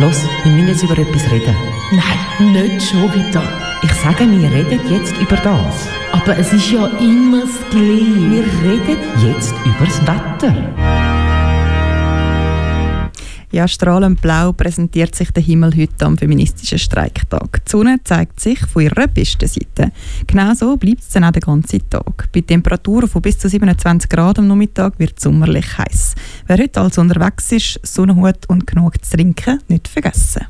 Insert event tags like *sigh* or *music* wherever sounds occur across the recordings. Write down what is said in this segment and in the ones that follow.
Los, wir müssen jetzt über etwas reden. Nein, nicht schon wieder. Ich sage, wir reden jetzt über das. Aber es ist ja immer das Gleiche. Wir reden jetzt über das Wetter. Ja, strahlend blau präsentiert sich der Himmel heute am feministischen Streiktag. Die Sonne zeigt sich von ihrer besten Seite. Genau so bleibt es dann auch den ganzen Tag. Bei Temperaturen von bis zu 27 Grad am Nachmittag wird es sommerlich heiß. Wer heute also unterwegs ist, Sonnenhut und genug zu trinken, nicht vergessen.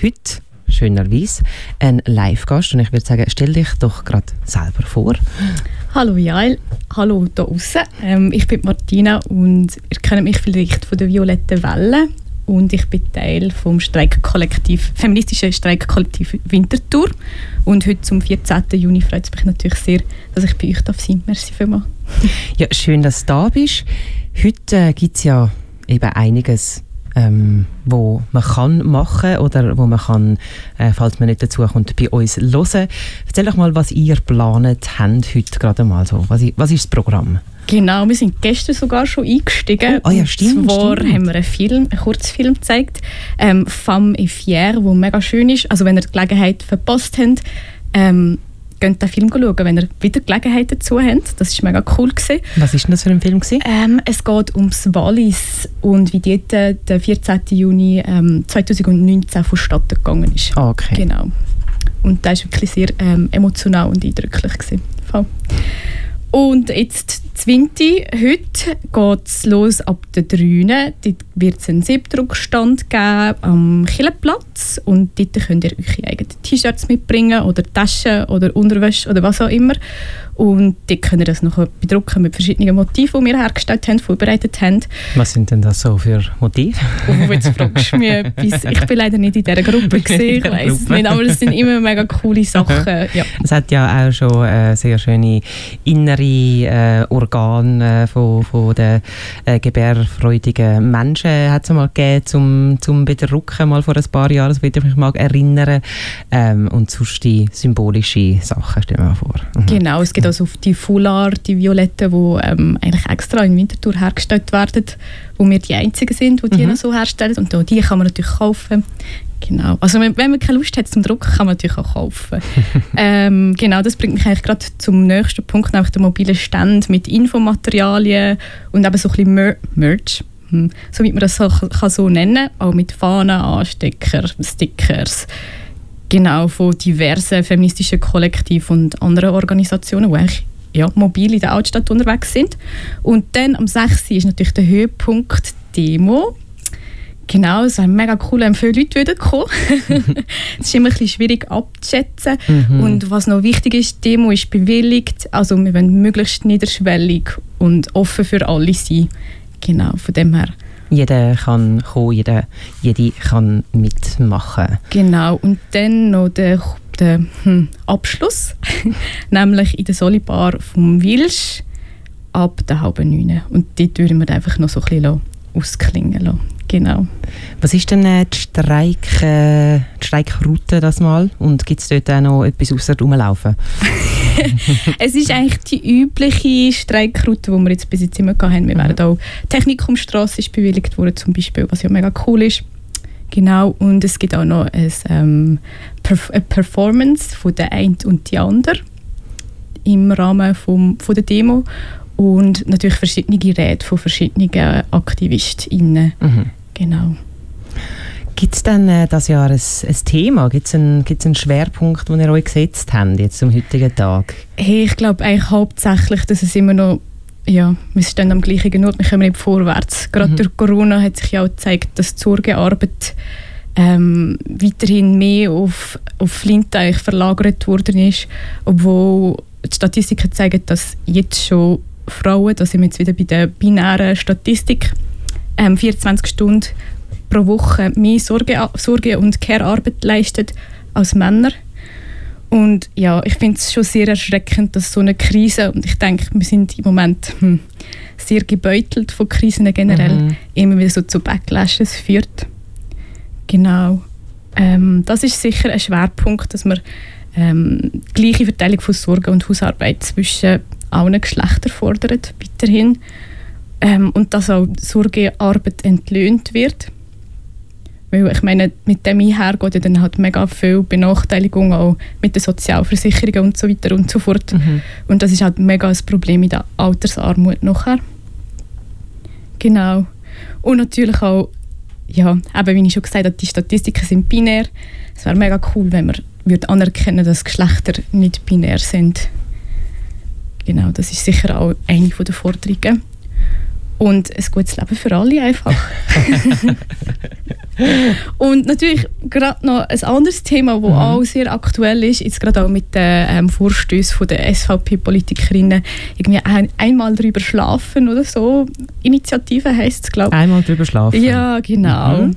Heute, schönerweise, ein Live-Gast. Und ich würde sagen, stell dich doch gerade selber vor. Hallo Jael, hallo da draußen. Ähm, ich bin Martina und ihr kennt mich vielleicht von der Violetten Welle und ich bin Teil vom Streikkollektiv, feministischen Streikkollektiv Winterthur. Und heute zum 14. Juni freut es mich natürlich sehr, dass ich bei euch darf sein. Merci vielmals. Ja, schön, dass du da bist. Heute äh, gibt es ja eben einiges ähm, wo man kann machen oder wo man kann, äh, falls man nicht dazu kommt, bei uns hören. Erzähl doch mal, was ihr geplant habt heute gerade mal so. Was, was ist das Programm? Genau, wir sind gestern sogar schon eingestiegen. Oh, oh ja, stimmt. Und zwar stimmt. haben wir einen Film, einen Kurzfilm gezeigt, ähm, «Femme et fière», der mega schön ist. Also wenn ihr die Gelegenheit verpasst habt, ähm, geht den Film schauen, wenn ihr wieder Gelegenheit dazu habt. Das war mega cool. Gewesen. Was war denn das für ein Film? Gewesen? Ähm, es geht ums Wallis und wie dort äh, der 14. Juni ähm, 2019 vonstatten gegangen ist. Ah, okay. Genau. Und das war wirklich sehr ähm, emotional und eindrücklich. Gewesen. Voll. Und jetzt Zwinti, heute geht es los ab der 3. Dort wird es einen Siebdruckstand geben am Killenplatz und dort könnt ihr eure eigenen T-Shirts mitbringen oder Taschen oder Unterwäsche oder was auch immer. Und könnt ihr das noch bedrucken mit verschiedenen Motiven, die wir hergestellt haben, vorbereitet haben. Was sind denn das so für Motive? Oh, jetzt fragst du mich etwas. Ich bin leider nicht in dieser Gruppe, *laughs* gewesen, ich weiß es nicht, aber es sind immer mega coole Sachen. Ja. Es hat ja auch schon äh, sehr schöne innere äh, Organe von, von den äh, gebärfreudigen Menschen hat es mal gegeben, zum, zum Bedrucken, mal vor ein paar Jahren, das würde ich mich mal erinnern. Ähm, und sonst die symbolische Sachen, stellen wir vor. Mhm. Genau, es gibt also die Foulard, die Violetten, die ähm, eigentlich extra in Winterthur hergestellt werden, wo wir die Einzigen sind, die die mhm. so herstellen. Und auch die kann man natürlich kaufen. Genau. Also wenn, wenn man keine Lust hat zum Drucken, kann man natürlich auch kaufen. *laughs* ähm, genau, das bringt mich eigentlich gerade zum nächsten Punkt, nämlich der mobile Stand mit Infomaterialien und eben so ein bisschen Mer Merch. Hm. So wie man das so, kann so nennen, auch mit Fahnen, Anstecker, Stickers. Genau, von diversen feministischen Kollektiven und anderen Organisationen, die eigentlich ja, mobil in der Altstadt unterwegs sind. Und dann am 6. ist natürlich der Höhepunkt Demo Genau, es waren mega cool, haben viele Leute wieder gekommen. *laughs* Es ist immer ein bisschen schwierig abzuschätzen. Mhm. Und was noch wichtig ist, die Demo ist bewilligt. Also wir wollen möglichst niederschwellig und offen für alle sein. Genau, von dem her. Jeder kann kommen, jeder, jede kann mitmachen. Genau, und dann noch der, der hm, Abschluss, *laughs* nämlich in der Solibar vom Wilsch ab der halben neun. Und dort würden wir einfach noch so ein bisschen ausklingen lassen. Genau. Was ist denn äh, die, Streik, äh, die Streikroute das mal? Und gibt es dort auch noch etwas außer rumlaufen? *laughs* es ist eigentlich die übliche Streikroute, die wir jetzt bis jetzt immer hatten. Wir mhm. werden auch Technikumstrasse ist bewilligt worden zum Beispiel, was ja mega cool ist. Genau, und es gibt auch noch ein, ähm, Perf eine Performance von der einen und die andere im Rahmen vom, von der Demo und natürlich verschiedene Reden von verschiedenen AktivistInnen. Mhm. Genau. Gibt es denn äh, das Jahr ein, ein Thema? Gibt es einen, einen Schwerpunkt, den ihr euch gesetzt habt, jetzt zum heutigen Tag? Hey, ich glaube eigentlich hauptsächlich, dass es immer noch ja, wir stehen am gleichen Ort, wir kommen nicht vorwärts. Gerade mhm. durch Corona hat sich ja auch gezeigt, dass die Sorgearbeit ähm, weiterhin mehr auf, auf Flint verlagert worden ist, obwohl die Statistiken zeigen, dass jetzt schon Frauen, da sind wir jetzt wieder bei der binären Statistik, ähm, 24 Stunden pro Woche mehr Sorge, Sorge und Care-Arbeit leistet als Männer. Und ja, ich finde es schon sehr erschreckend, dass so eine Krise, und ich denke, wir sind im Moment hm, sehr gebeutelt von Krisen generell, Mhm. immer wieder so zu Backlashes führt. Genau. Ähm, das ist sicher ein Schwerpunkt, dass man ähm, gleiche Verteilung von Sorge und Hausarbeit zwischen allen Geschlechtern fordert, weiterhin. Ähm, und dass auch Sorgearbeit entlöhnt wird. Weil ich meine, mit dem einhergeht ja dann halt mega viel Benachteiligung auch mit den Sozialversicherungen und so weiter und so fort. Mhm. Und das ist halt mega ein Problem in der Altersarmut nachher. Genau. Und natürlich auch, ja, eben wie ich schon gesagt habe, die Statistiken sind binär. Es wäre mega cool, wenn man würde anerkennen dass Geschlechter nicht binär sind. Genau, das ist sicher auch eine der Forderungen. Und ein gutes Leben für alle einfach. *laughs* Und natürlich gerade noch ein anderes Thema, das Mhm. auch sehr aktuell ist, jetzt gerade auch mit den ähm, Vorstößen der SVP-Politikerinnen, irgendwie ein, einmal drüber schlafen oder so. Initiative heisst es, glaube Einmal drüber schlafen. ich. Ja, genau. Mhm.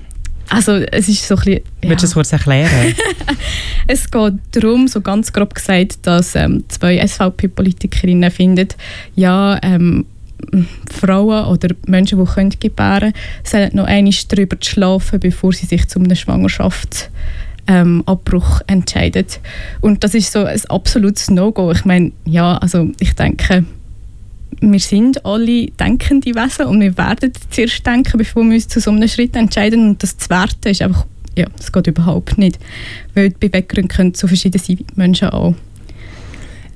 Also es ist so ein bisschen... Willst du das kurz erklären? *laughs* Es geht darum, so ganz grob gesagt, dass ähm, zwei SVP-Politikerinnen finden, ja, ähm, Frauen oder Menschen, die können gebären sollen noch einmal darüber schlafen, bevor sie sich zu einem Schwangerschaftsabbruch ähm, entscheiden. Und das ist so ein absolutes No-Go. Ich meine, ja, also ich denke, wir sind alle denkende Wesen und wir werden zuerst denken, bevor wir uns zu so einem Schritt entscheiden. Und das zu werten ist einfach, ja, das geht überhaupt nicht. Weil die Beweggründe können so verschieden sein wie Menschen auch.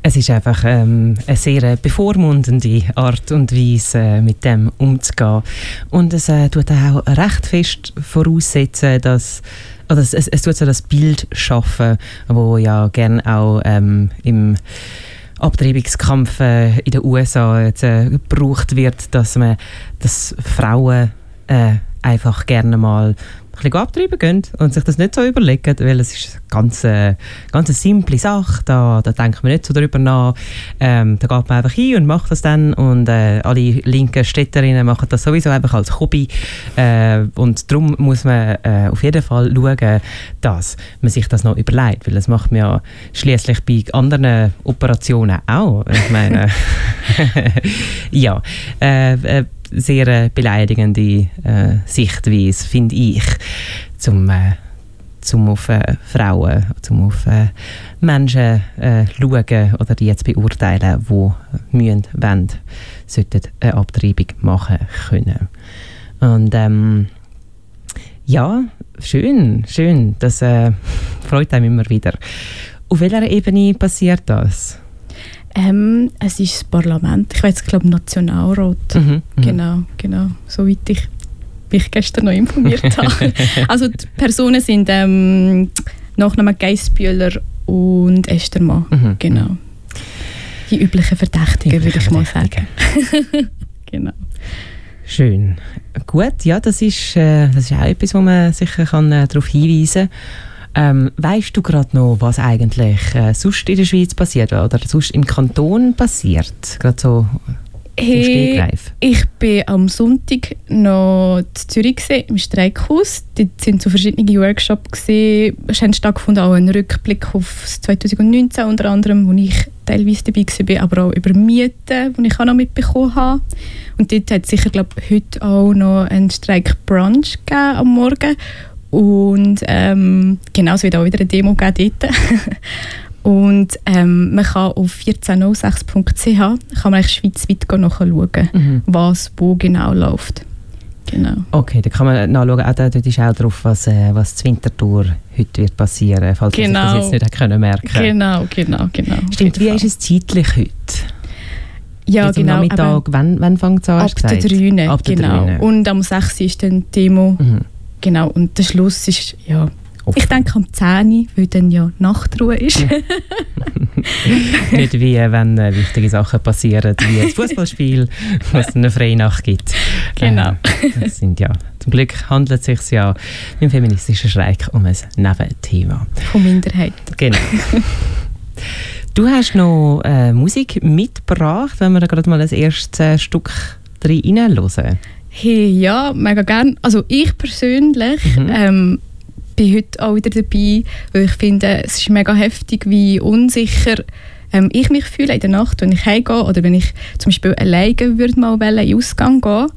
Es ist einfach ähm, eine sehr äh, bevormundende Art und Weise, äh, mit dem umzugehen. Und es äh, tut auch recht fest voraussetzen, dass oder es, es, es tut so das Bild schaffen, wo ja gerne auch ähm, im Abtreibungskampf äh, in den USA jetzt, äh, gebraucht wird, dass man, dass Frauen äh, einfach gerne mal ein bisschen abtreiben gehen und sich das nicht so überlegen, weil es ist eine ganz, äh, ganz eine simple Sache, da, da denkt man nicht so darüber nach. Ähm, da geht man einfach hin und macht das dann und äh, alle linken Städterinnen machen das sowieso einfach als Hobby äh, und darum muss man äh, auf jeden Fall schauen, dass man sich das noch überlegt, weil das macht man ja schließlich bei anderen Operationen auch. Ich meine, *laughs* *laughs* ja, äh, sehr äh, beleidigende äh, Sichtweise, finde ich, zum, äh, zum auf äh, Frauen, zum auf äh, Menschen äh, schauen oder die jetzt beurteilen, die müssen, wollen, sollten eine Abtreibung machen können. Und ähm, ja, schön, schön, das äh, *laughs* freut einem immer wieder. Auf welcher Ebene passiert das? Ähm, es ist das Parlament, ich weiß, glaube Nationalrat. Mhm, mhm. Genau, genau. Soweit ich mich gestern noch informiert *laughs* habe. also die Personen sind ähm, Nachnamen Geissbühler und Estermann. Mhm, Genau. Die üblichen Verdächtigen, würde ich mal sagen. *laughs* Genau. Schön. Gut, ja, das ist, äh, das ist auch etwas, wo man sicher kann, äh, darauf hinweisen kann. Ähm, weißt du gerade noch, was eigentlich äh, sonst in der Schweiz passiert oder sonst im Kanton passiert? Gerade so im Hey, ich bin am Sonntag noch in Zürich gewesen, im Streikhaus. Dort sind so verschiedene Workshops gewesen. Es hat stattgefunden auch ein Rückblick auf das 2019 unter anderem, wo ich teilweise dabei war, aber auch über Mieten, die ich auch noch mitbekommen habe. Und dort hat es sicher, glaube heute auch noch einen Streikbrunch gegeben am Morgen. Und ähm, genau, es wird auch wieder eine Demo geben dort. *laughs* Und ähm, man kann auf 1406.ch kann man eigentlich schweizweit nachschauen, Mhm. was wo genau läuft. Genau. Okay, da kann man nachschauen. Auch da, dort ist auch drauf, was, äh, was zu Winterthur heute wird passieren, falls man sich Genau. das jetzt nicht können merken Genau, genau, genau. Stimmt, wie jeden ist es zeitlich heute? Ja, Jetzt genau. am Nachmittag, wann, wann fängt es an? Ab der gesagt? 3. Ab der genau. 3. Und am 6. ist dann die Demo. Mhm. Genau. Und der Schluss ist, ja, Offen. ich denke am 10. weil dann ja Nachtruhe ist. *laughs* nicht wie äh, wenn äh, wichtige Sachen passieren, wie ein *laughs* Fußballspiel, was eine freie Nacht gibt. Genau. Äh, sind ja, zum Glück handelt es sich ja im feministischen Streik um ein Nebenthema. Von Minderheit. Genau. Du hast noch äh, Musik mitgebracht, wenn wir da gerade mal das erste Stück reinhören. Hey, ja, mega gern. Also ich persönlich Mhm. ähm, bin heute auch wieder dabei, weil ich finde, es ist mega heftig, wie unsicher ähm, ich mich fühle in der Nacht, wenn ich heimgehe oder wenn ich zum Beispiel alleine würde mal in den Ausgang gehen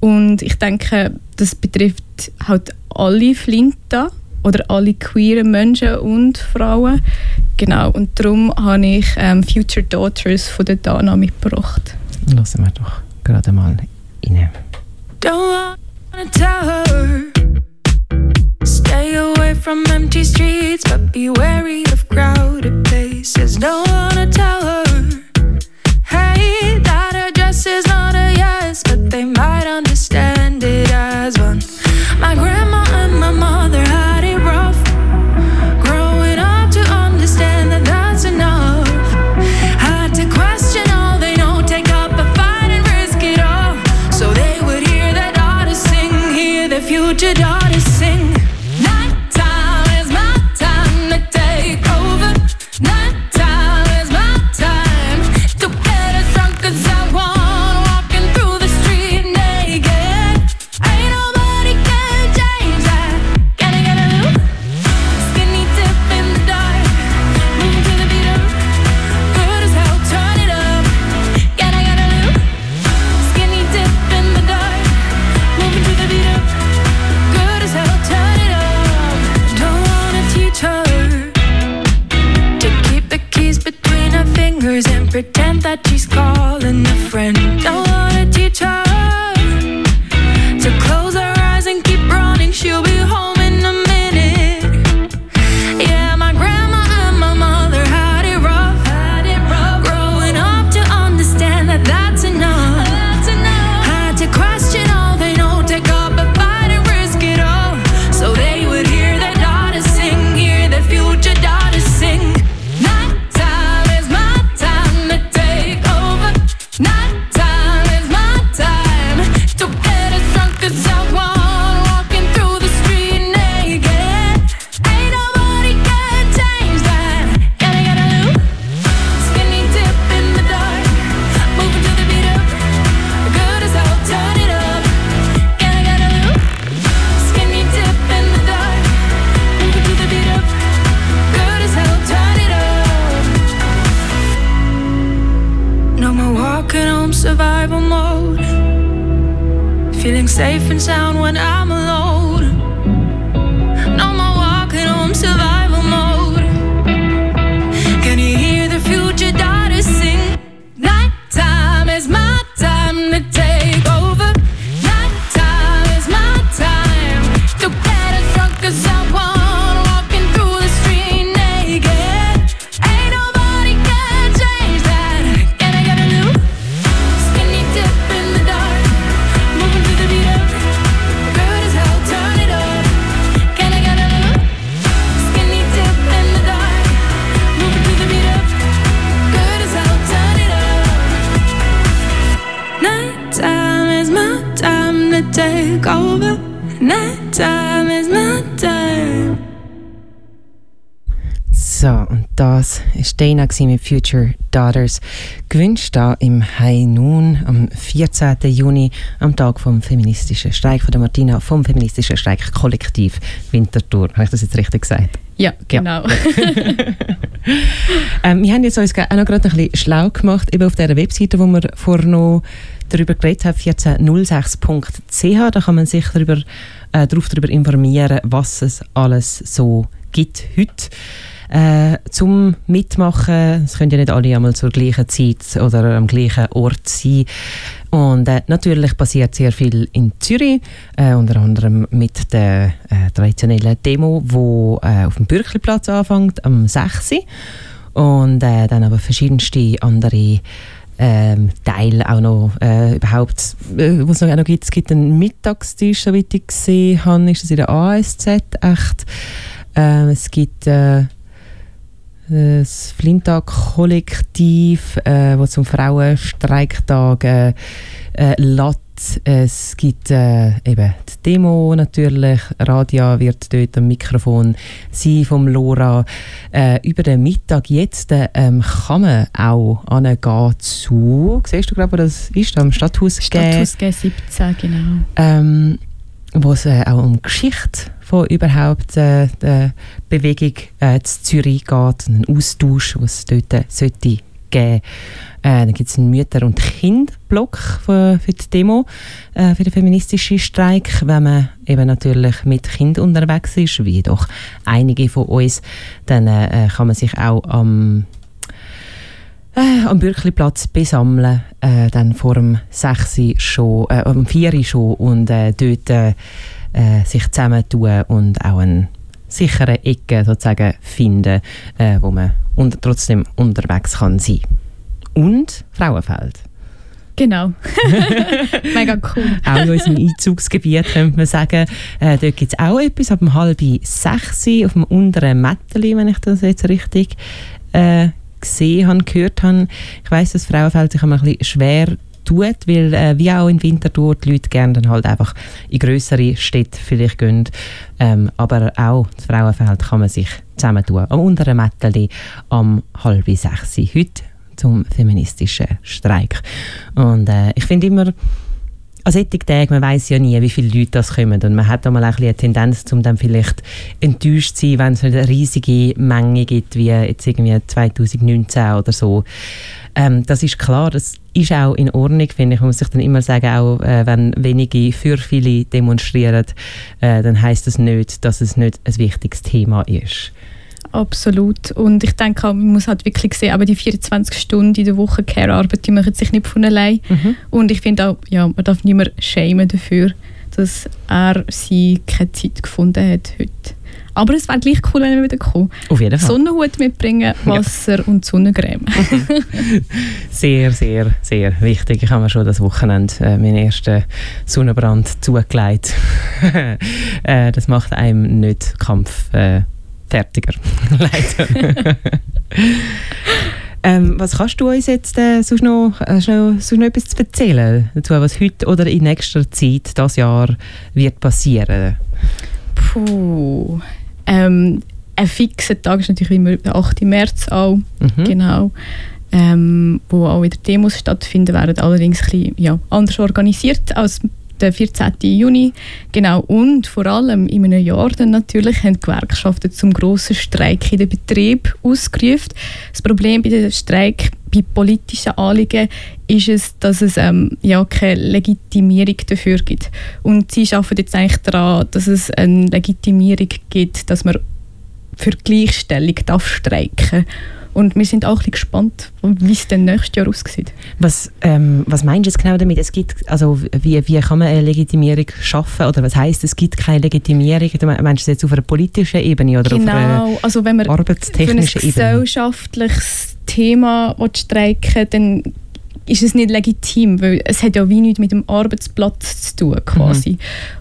und ich denke, das betrifft halt alle Flinten oder alle queeren Menschen und Frauen. Genau, und darum habe ich ähm, Future Daughters von der Dana mitgebracht. Lassen wir doch gerade mal rein. Don't wanna tell her. Stay away from empty streets, but be wary of crowded places. Don't wanna tell her. Hey, that her dress is not a yes, but they might understand it as one. My gewesen mit Future Daughters. Gewünscht da im High Noon am 14. Juni, am Tag vom feministischen Streik von der Martina vom feministischen Streik Kollektiv Winterthur. Habe ich das jetzt richtig gesagt? Ja, genau. *laughs* Ähm, wir haben jetzt uns auch noch gerade ein bisschen schlau gemacht, eben auf dieser Webseite, wo wir vorher noch darüber geredet haben, 1406.ch. Da kann man sich darüber, äh, darauf darüber informieren, was es alles so gibt heute. Äh, zum Mitmachen, es können ja nicht alle einmal zur gleichen Zeit oder am gleichen Ort sein. Und äh, natürlich passiert sehr viel in Zürich, äh, unter anderem mit der äh, traditionellen Demo, die äh, auf dem Bürkliplatz anfängt, am 6. Und äh, dann aber verschiedenste andere ähm, Teile auch noch äh, überhaupt, äh, was es noch, noch gibt. Es gibt einen Mittagstisch, soweit ich gesehen habe, ist das in der ASZ echt. Ähm, es gibt äh, das Flintag-Kollektiv, äh, das zum Frauenstreiktag äh, äh, lädt. Es gibt äh, eben die Demo natürlich. Radia wird dort am Mikrofon sein vom Lora. Äh, über den Mittag jetzt äh, ähm, kann man auch angehen zu, siehst du gerade, wo das ist, am Stadthaus Gä- Stadthaus G17, genau. ähm, wo es äh, auch um Geschichte von überhaupt äh, der Bewegung äh, zu Zürich geht, einen Austausch, was es dort äh, sollte geben. Äh, dann gibt es einen Mütter- und Kind-Block für, für die Demo, äh, für den feministischen Streik, wenn man eben natürlich mit Kind unterwegs ist, wie doch einige von uns, dann kann man sich auch am äh, am Bürkliplatz besammeln, äh, dann vor dem 6 Uhr schon, äh, am 4 Uhr schon und äh, dort äh, äh, sich zusammentun und auch eine sichere Ecke sozusagen finden, äh, wo man und trotzdem unterwegs kann sein. Und Frauenfeld. Genau. *laughs* Mega cool. Auch in unserem Einzugsgebiet könnte man sagen, äh, dort gibt es auch etwas ab um halb sechs auf dem unteren Mätteli, wenn ich das jetzt richtig äh, gesehen habe, gehört habe. Ich weiss, dass Frauenfeld sich immer ein bisschen schwer tut, weil äh, wie auch in Winterthur die Leute gerne dann halt einfach in größere Städte vielleicht gehen. Ähm, aber auch das Frauenfeld kann man sich zusammentun. Am unteren Mätteli am halb sechs heute zum feministischen Streik. Und äh, ich finde immer, an solchen Tagen, man weiß ja nie, wie viele Leute das kommen und man hat auch mal ein eine Tendenz, um dann vielleicht enttäuscht zu sein, wenn es eine riesige Menge gibt, wie jetzt irgendwie 2019 oder so. Ähm, das ist klar, das ist auch in Ordnung, finde ich. Man muss sich dann immer sagen, auch äh, wenn wenige für viele demonstrieren, äh, dann heißt das nicht, dass es nicht ein wichtiges Thema ist. Absolut. Und ich denke auch, man muss halt wirklich sehen, aber die 24 Stunden in der Woche Care-Arbeit, die machen sich nicht von allein. Mhm. Und ich finde auch, ja, man darf niemand schämen dafür, dass er sie keine Zeit gefunden hat heute. Aber es wäre gleich cool, wenn er wieder kommt. Auf jeden Fall. Sonnenhut mitbringen, Wasser und Sonnencreme. *laughs* Sehr, sehr, sehr wichtig. Ich habe mir schon das Wochenende äh, meinen ersten Sonnenbrand zugelegt. *laughs* äh, das macht einem nicht Kampf äh, fertiger. *laughs* Leider. *laughs* ähm, was kannst du uns jetzt äh, sonst, noch, äh, sonst noch etwas zu erzählen dazu, was heute oder in nächster Zeit, das Jahr, wird passieren? Puh. Ähm, ein fixer Tag ist natürlich immer der 8. März auch. Mhm. Genau. Ähm, wo auch wieder Demos stattfinden werden, allerdings ein bisschen, ja, anders organisiert als der 14. Juni. Genau. Und vor allem in einem Jahr dann natürlich haben die Gewerkschaften zum grossen Streik in den Betrieb ausgerufen. Das Problem bei dem Streik bei politischen Anliegen ist es, dass es ähm, ja keine Legitimierung dafür gibt. Und sie arbeiten jetzt eigentlich daran, dass es eine Legitimierung gibt, dass man für Gleichstellung darf streiken und wir sind auch ein bisschen gespannt, wie es dann nächstes Jahr aussieht. Was, ähm, was meinst du jetzt genau damit? Es gibt, also wie, wie kann man eine Legitimierung schaffen? Oder was heißt es gibt keine Legitimierung? Du meinst du jetzt auf einer politischen Ebene oder auf einer Genau, also wenn man ein arbeitstechnischen Ebene? gesellschaftliches Thema streiken dann ist es nicht legitim, weil es hat ja wie nichts mit dem Arbeitsplatz zu tun quasi.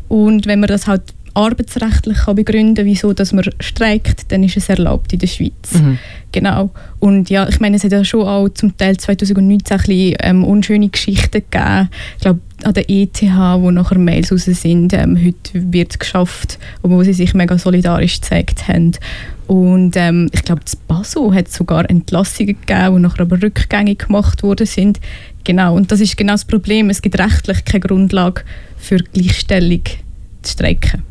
Und wenn man das halt arbeitsrechtlich kann begründen wieso dass man streikt, dann ist es erlaubt in der Schweiz. Mhm. Genau. Und ja, ich meine, es hat ja schon auch zum Teil 2019 ein bisschen, ähm, unschöne Geschichten gegeben. Ich glaube, an der ETH, wo nachher Mails raus sind, ähm, heute wird es geschafft, obwohl sie sich mega solidarisch gezeigt haben. Und ähm, ich glaube, in Basel hat sogar Entlassungen gegeben, die nachher aber rückgängig gemacht worden sind. Genau, und das ist genau das Problem. Es gibt rechtlich keine Grundlage für Gleichstellung zu streiken.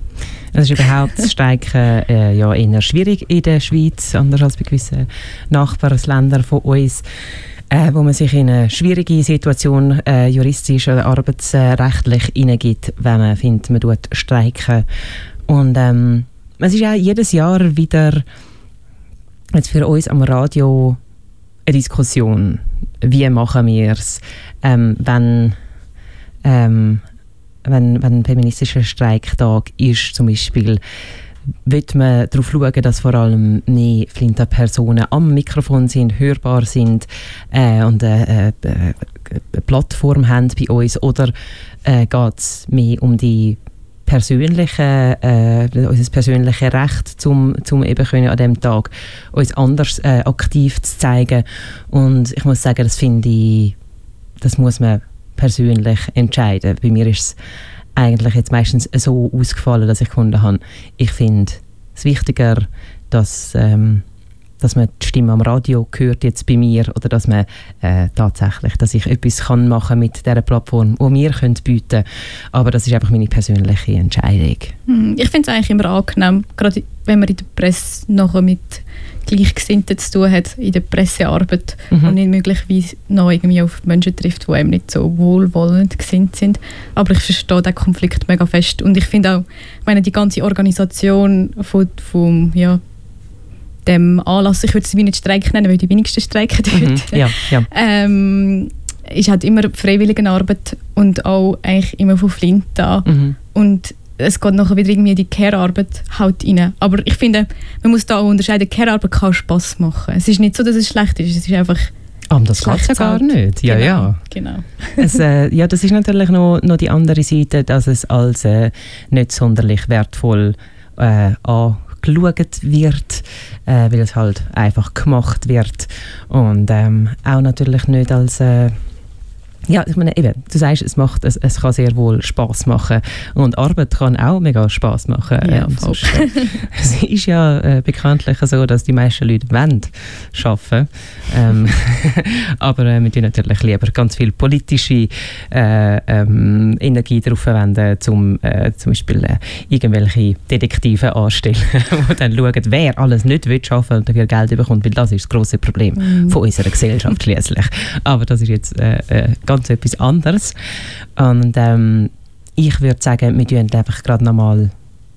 Es ist überhaupt das Streiken äh, ja eher schwierig in der Schweiz, anders als bei gewissen Nachbarländern von uns, äh, wo man sich in eine schwierige Situation äh, juristisch oder arbeitsrechtlich hineingibt, wenn man findet, man tut streiken. Und ähm, es ist auch jedes Jahr wieder jetzt für uns am Radio eine Diskussion. Wie machen wir es, ähm, wenn ähm, wenn, wenn ein feministischer Streiktag ist, zum Beispiel, wird man darauf schauen, dass vor allem mehr flinter Personen am Mikrofon sind, hörbar sind äh, und eine, äh, eine Plattform haben bei uns oder äh, geht es mehr um die persönliche, äh, unser persönliches Recht, zum, zum eben können an dem Tag uns anders äh, aktiv zu zeigen. Und ich muss sagen, das finde ich, das muss man persönlich entscheiden. Bei mir ist es eigentlich jetzt meistens so ausgefallen, dass ich gefunden habe, ich finde es wichtiger, dass, ähm, dass man die Stimme am Radio hört jetzt bei mir oder dass man äh, tatsächlich, dass ich etwas kann machen mit dieser Plattform, die wir können bieten Aber das ist einfach meine persönliche Entscheidung. Hm, Ich finde es eigentlich immer angenehm, gerade wenn man in der Presse nachher mit Gleichgesinnten zu tun hat, in der Pressearbeit Mhm. und nicht möglicherweise noch irgendwie auf Menschen trifft, die einem nicht so wohlwollend gesinnt sind. Aber ich verstehe den Konflikt mega fest und ich finde auch, ich meine, die ganze Organisation von, von ja, dem Anlass, ich würde es wie nicht Streik nennen, weil die wenigsten streiken dort. Mhm. Ja, ja. ähm, ist halt immer Freiwilligenarbeit und auch eigentlich immer von Flint da. Mhm. Und es geht nachher wieder irgendwie in die Care-Arbeit halt rein. Aber ich finde, man muss da auch unterscheiden, Care-Arbeit kann Spass machen. Es ist nicht so, dass es schlecht ist, es ist einfach Aber das geht ja gar nicht. Ja, genau, ja. Genau. es, äh, ja, das ist natürlich noch, noch die andere Seite, dass es als äh, nicht sonderlich wertvoll äh, angeschaut wird, äh, weil es halt einfach gemacht wird. Und ähm, auch natürlich nicht als äh, ja, ich meine, eben, du sagst, es, macht, es, es kann sehr wohl Spaß machen und Arbeit kann auch mega Spaß machen. Ja, Ähm, sonst, äh, *laughs* es ist ja äh, bekanntlich so, dass die meisten Leute wollen arbeiten ähm, *laughs* aber äh, wir tun natürlich lieber ganz viel politische äh, ähm, Energie darauf verwenden, um äh, zum Beispiel äh, irgendwelche Detektive anstellen, *laughs* die dann schauen, wer alles nicht will arbeiten und dafür Geld bekommt, weil das ist das große Problem Mhm. von unserer Gesellschaft schließlich. Aber das ist jetzt äh, ganz etwas anderes. Und ähm, ich würde sagen, wir tun einfach gerade nochmal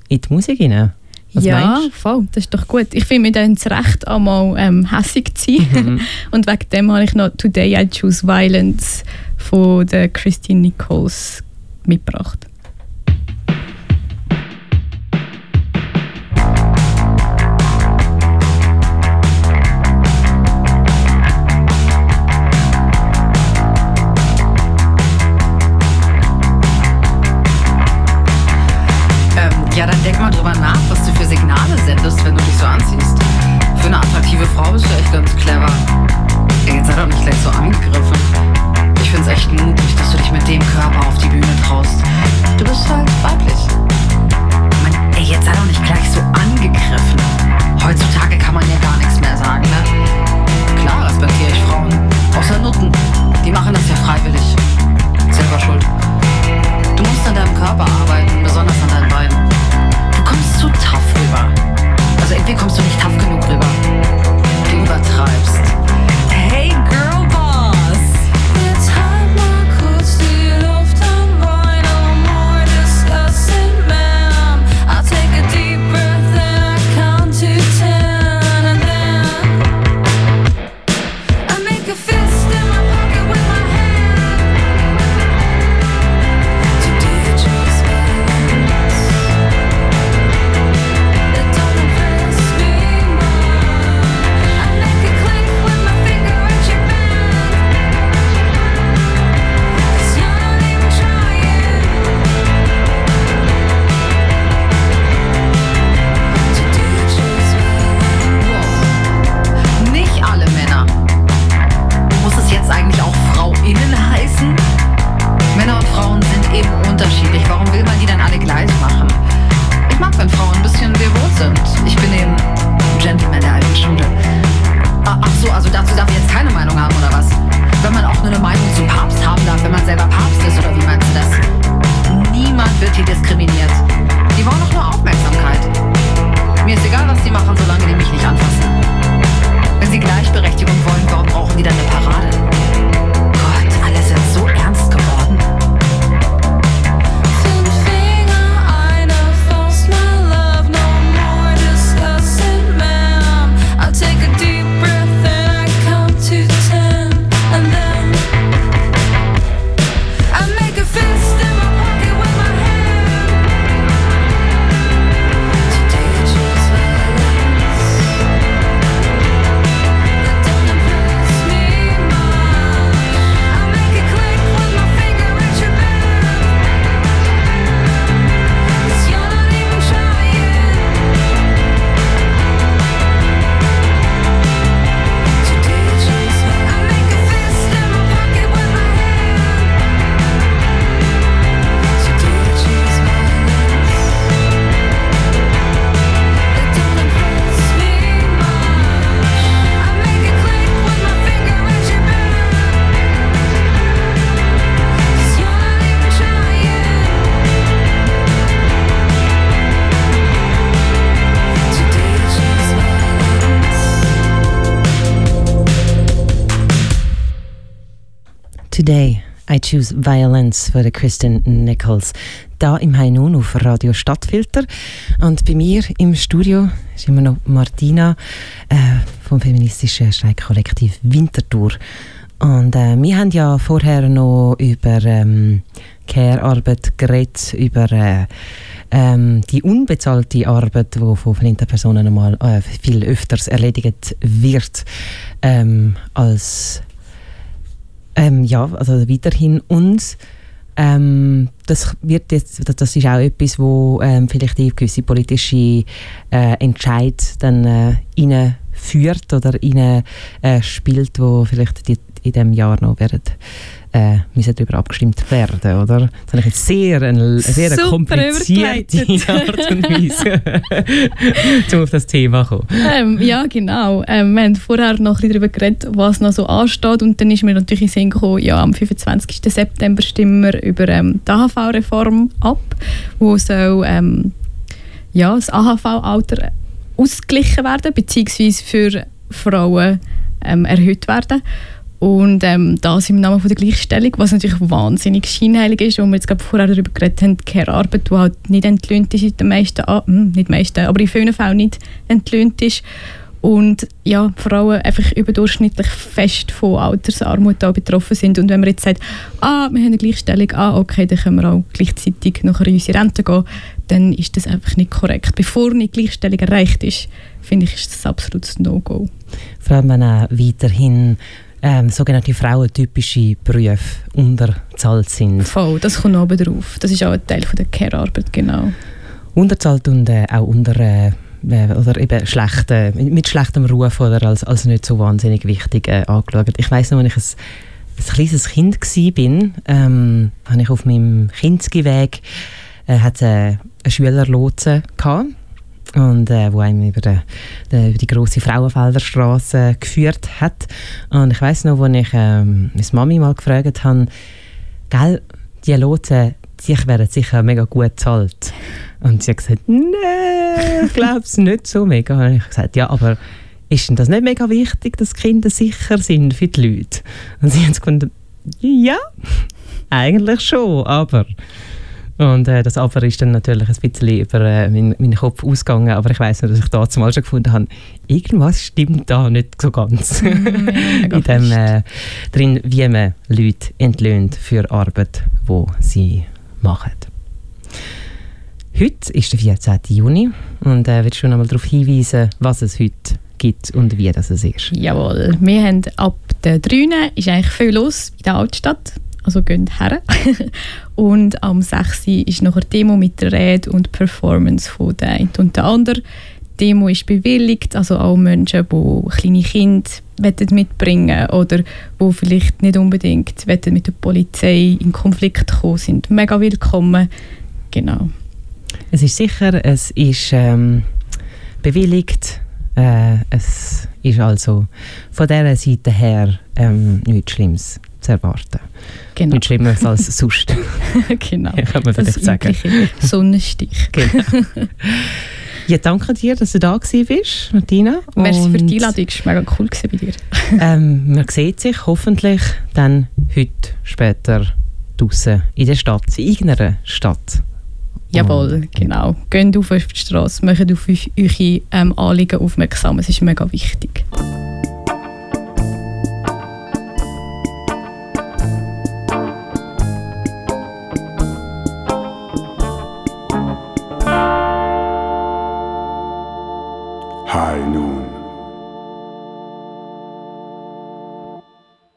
in die Musik rein. Was ja, meinst voll, das ist doch gut. Ich finde, wir haben das Recht, einmal ähm, hässig zu sein. Mhm. *laughs* Und wegen dem habe ich noch «Today I Choose Violence» von der Christine Nichols mitgebracht. Choose Violence von der Kristen Nichols. Da im Hainun auf Radio Stadtfilter. Und bei mir im Studio ist immer noch Martina äh, vom feministischen Streikkollektiv Winterthur. Und äh, wir haben ja vorher noch über ähm, Care-Arbeit geredet, über äh, ähm, die unbezahlte Arbeit, die von blinden Personen einmal äh, viel öfters erledigt wird, ähm, als ähm, ja, also weiterhin uns. Ähm, das wird jetzt, das ist auch etwas, wo ähm, vielleicht in gewisse politische äh, Entscheid dann äh, führt oder rein äh, spielt, wo vielleicht die, in diesem Jahr noch werden äh, müssen darüber abgestimmt werden, oder? Das habe ich jetzt sehr, eine, sehr eine komplizierte Art und Weise, *laughs* um auf das Thema zu kommen. Ähm, ja, genau. Ähm, wir haben vorher noch ein darüber geredet, was noch so ansteht und dann ist mir natürlich in Sinn gekommen, ja, am 25. September stimmen wir über ähm, die AHV-Reform ab, wo soll ähm, ja, das AHV-Alter ausgeglichen werden, beziehungsweise für Frauen ähm, erhöht werden. Und ähm, das im Namen von der Gleichstellung, was natürlich wahnsinnig scheinheilig ist, wo wir jetzt gerade vorher darüber geredet haben, keine Arbeit, die halt nicht entlöhnt ist in den meisten, ah, nicht meisten, aber in vielen Fällen nicht entlöhnt ist. Und ja, Frauen einfach überdurchschnittlich fest von Altersarmut da betroffen sind. Und wenn man jetzt sagt, ah, wir haben eine Gleichstellung, ah, okay, dann können wir auch gleichzeitig nachher in unsere Rente gehen, dann ist das einfach nicht korrekt. Bevor eine Gleichstellung erreicht ist, finde ich, ist das absolutes No-Go. Vor allem, auch weiterhin ähm, sogenannte frauentypische Berufe unterzahlt sind. Voll, das kommt oben drauf. Das ist auch ein Teil von der Care-Arbeit, genau. Unterzahlt und äh, auch unter äh, äh oder eben schlechte, mit schlechtem Ruf oder als, als nicht so wahnsinnig wichtig äh, angeschaut. Ich weiß noch, als ich ein, ein kleines Kind war, ähm, habe ich auf meinem Kindesweg äh, hat, äh, eine Schülerlotse gehabt und äh, wo einem über, de, de, über die große Frauenfelderstraße geführt hat. Und ich weiß noch, als ich ähm, meine Mami mal gefragt habe, gell, die Lotsen, die werden sicher mega gut bezahlt. Und sie hat gesagt, nein, ich glaube es nicht so mega. Und ich habe gesagt, ja, aber ist denn das nicht mega wichtig, dass Kinder sicher sind für die Leute? Und sie haben gefunden, ja, eigentlich schon, aber und äh, das Aber ist dann natürlich ein bisschen über äh, meinen mein Kopf ausgegangen, aber ich weiß noch, dass ich da zumal schon gefunden habe, irgendwas stimmt da nicht so ganz. Mm, *laughs* *laughs* In dem äh, drin, wie man Leute entlöhnt für Arbeit, die sie machen. Heute ist der 14. Juni und äh, willst du noch mal darauf hinweisen, was es heute gibt und wie das ist? Jawohl, wir haben ab der 3. ist eigentlich viel los in der Altstadt also gehen her. *laughs* und am 6. ist noch eine Demo mit der Rede und Performance von der und der anderen. Die Demo ist bewilligt, also auch Menschen, die kleine Kinder mitbringen oder die vielleicht nicht unbedingt mit der Polizei in Konflikt kommen, sind mega willkommen. Genau. Es ist sicher, es ist ähm, bewilligt. Äh, es ist also von dieser Seite her ähm, nichts Schlimmes zu erwarten. Genau. Nicht schlimmer als *laughs* sonst. genau. kann man vielleicht sagen. Sonnenstich. genau. *laughs* Ja, danke dir, dass du da bist, Martina. Merci für die Einladung, es war mega cool bei dir. ähm, man sieht sich hoffentlich dann heute später draußen in der Stadt, in irgendeiner Stadt. Jawohl, genau. Geht auf die Straße, macht auf eure ähm, Anliegen aufmerksam, es ist mega wichtig.